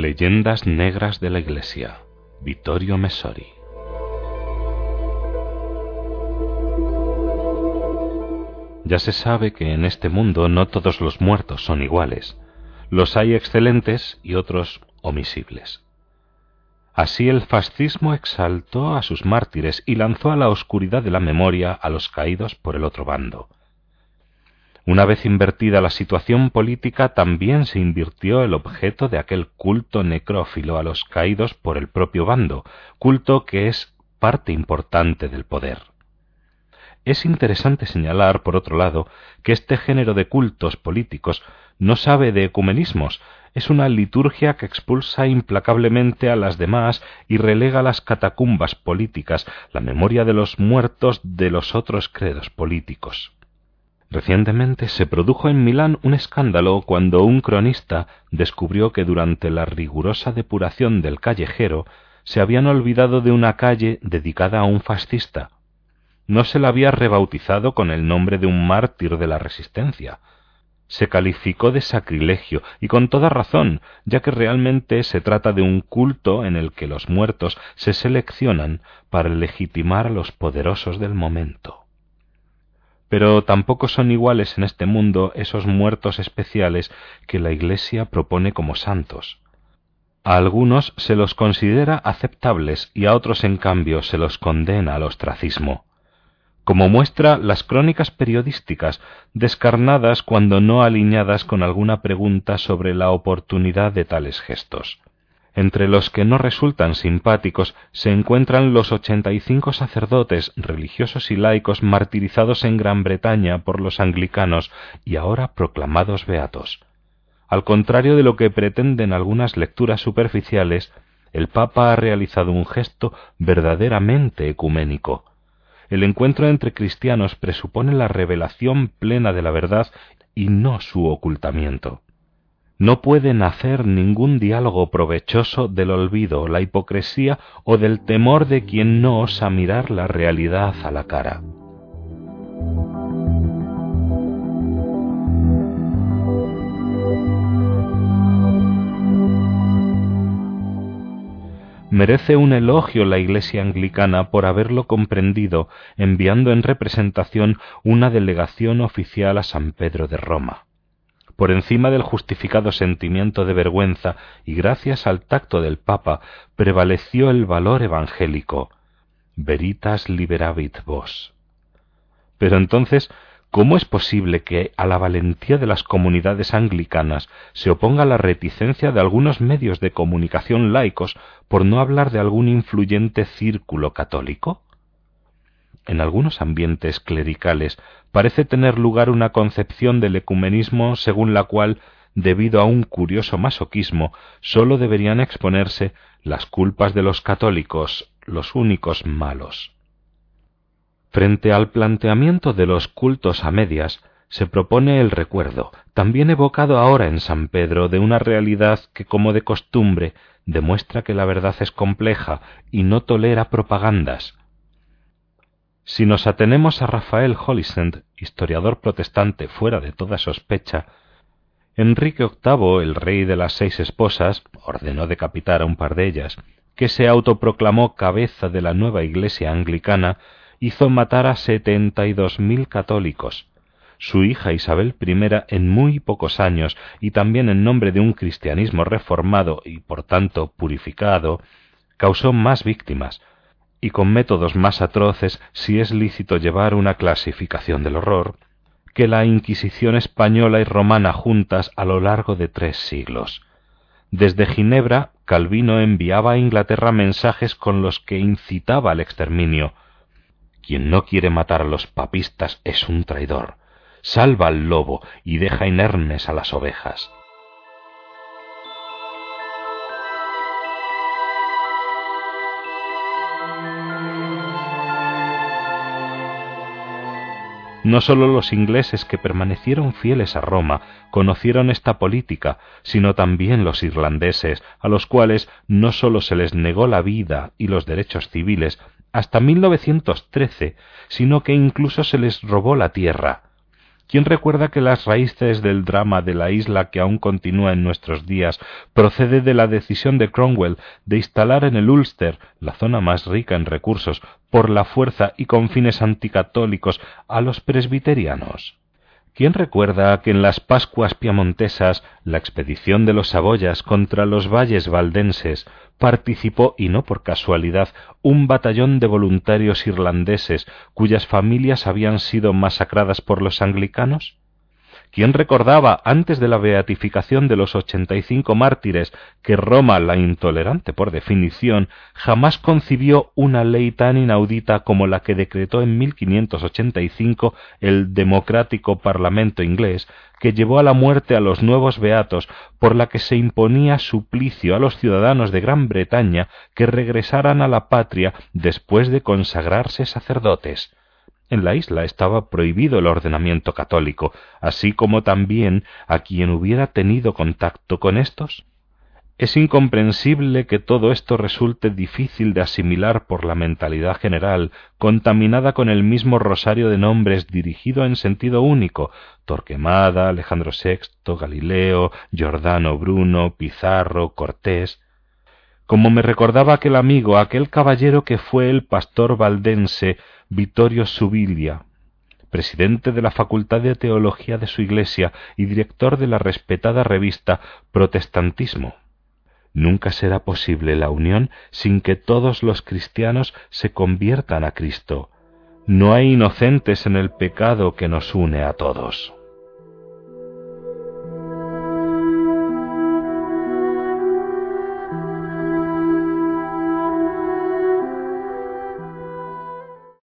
Leyendas Negras de la Iglesia. Vittorio Messori. Ya se sabe que en este mundo no todos los muertos son iguales. Los hay excelentes y otros omisibles. Así el fascismo exaltó a sus mártires y lanzó a la oscuridad de la memoria a los caídos por el otro bando. Una vez invertida la situación política, también se invirtió el objeto de aquel culto necrófilo a los caídos por el propio bando, culto que es parte importante del poder. Es interesante señalar, por otro lado, que este género de cultos políticos no sabe de ecumenismos, es una liturgia que expulsa implacablemente a las demás y relega las catacumbas políticas, la memoria de los muertos de los otros credos políticos. Recientemente se produjo en Milán un escándalo cuando un cronista descubrió que durante la rigurosa depuración del callejero se habían olvidado de una calle dedicada a un fascista. No se la había rebautizado con el nombre de un mártir de la resistencia. Se calificó de sacrilegio y con toda razón, ya que realmente se trata de un culto en el que los muertos se seleccionan para legitimar a los poderosos del momento. Pero tampoco son iguales en este mundo esos muertos especiales que la Iglesia propone como santos. A algunos se los considera aceptables y a otros, en cambio, se los condena al ostracismo. Como muestra las crónicas periodísticas, descarnadas cuando no alineadas con alguna pregunta sobre la oportunidad de tales gestos. Entre los que no resultan simpáticos se encuentran los ochenta y cinco sacerdotes religiosos y laicos martirizados en Gran Bretaña por los anglicanos y ahora proclamados beatos. Al contrario de lo que pretenden algunas lecturas superficiales, el Papa ha realizado un gesto verdaderamente ecuménico. El encuentro entre cristianos presupone la revelación plena de la verdad y no su ocultamiento. No puede nacer ningún diálogo provechoso del olvido, la hipocresía o del temor de quien no osa mirar la realidad a la cara. merece un elogio la Iglesia anglicana por haberlo comprendido, enviando en representación una delegación oficial a San Pedro de Roma por encima del justificado sentimiento de vergüenza y gracias al tacto del Papa prevaleció el valor evangélico. Veritas liberavit vos. Pero entonces, ¿cómo es posible que a la valentía de las comunidades anglicanas se oponga la reticencia de algunos medios de comunicación laicos por no hablar de algún influyente círculo católico? En algunos ambientes clericales parece tener lugar una concepción del ecumenismo según la cual, debido a un curioso masoquismo, sólo deberían exponerse las culpas de los católicos, los únicos malos. Frente al planteamiento de los cultos a medias, se propone el recuerdo, también evocado ahora en San Pedro, de una realidad que, como de costumbre, demuestra que la verdad es compleja y no tolera propagandas, si nos atenemos a Rafael Hollisend, historiador protestante fuera de toda sospecha, Enrique VIII, el rey de las seis esposas, ordenó decapitar a un par de ellas, que se autoproclamó cabeza de la nueva Iglesia anglicana, hizo matar a setenta y dos mil católicos. Su hija Isabel I, en muy pocos años, y también en nombre de un cristianismo reformado y por tanto purificado, causó más víctimas, y con métodos más atroces, si es lícito llevar una clasificación del horror, que la Inquisición española y romana juntas a lo largo de tres siglos. Desde Ginebra, Calvino enviaba a Inglaterra mensajes con los que incitaba al exterminio. Quien no quiere matar a los papistas es un traidor. Salva al lobo y deja inermes a las ovejas. No sólo los ingleses que permanecieron fieles a Roma conocieron esta política, sino también los irlandeses, a los cuales no sólo se les negó la vida y los derechos civiles hasta 1913, sino que incluso se les robó la tierra. ¿Quién recuerda que las raíces del drama de la isla que aún continúa en nuestros días procede de la decisión de Cromwell de instalar en el Ulster, la zona más rica en recursos, por la fuerza y con fines anticatólicos a los presbiterianos? ¿Quién recuerda que en las Pascuas piamontesas la expedición de los Saboyas contra los valles valdenses participó, y no por casualidad, un batallón de voluntarios irlandeses cuyas familias habían sido masacradas por los anglicanos? ¿Quién recordaba antes de la beatificación de los ochenta y cinco mártires que Roma, la intolerante por definición, jamás concibió una ley tan inaudita como la que decretó en 1585 el democrático Parlamento inglés, que llevó a la muerte a los nuevos beatos, por la que se imponía suplicio a los ciudadanos de Gran Bretaña que regresaran a la patria después de consagrarse sacerdotes? En la isla estaba prohibido el ordenamiento católico, así como también a quien hubiera tenido contacto con estos. Es incomprensible que todo esto resulte difícil de asimilar por la mentalidad general, contaminada con el mismo rosario de nombres dirigido en sentido único Torquemada, Alejandro VI, Galileo, Giordano Bruno, Pizarro, Cortés. Como me recordaba aquel amigo, aquel caballero que fue el pastor valdense Vittorio Subilia, presidente de la Facultad de Teología de su Iglesia y director de la respetada revista Protestantismo. Nunca será posible la unión sin que todos los cristianos se conviertan a Cristo. No hay inocentes en el pecado que nos une a todos.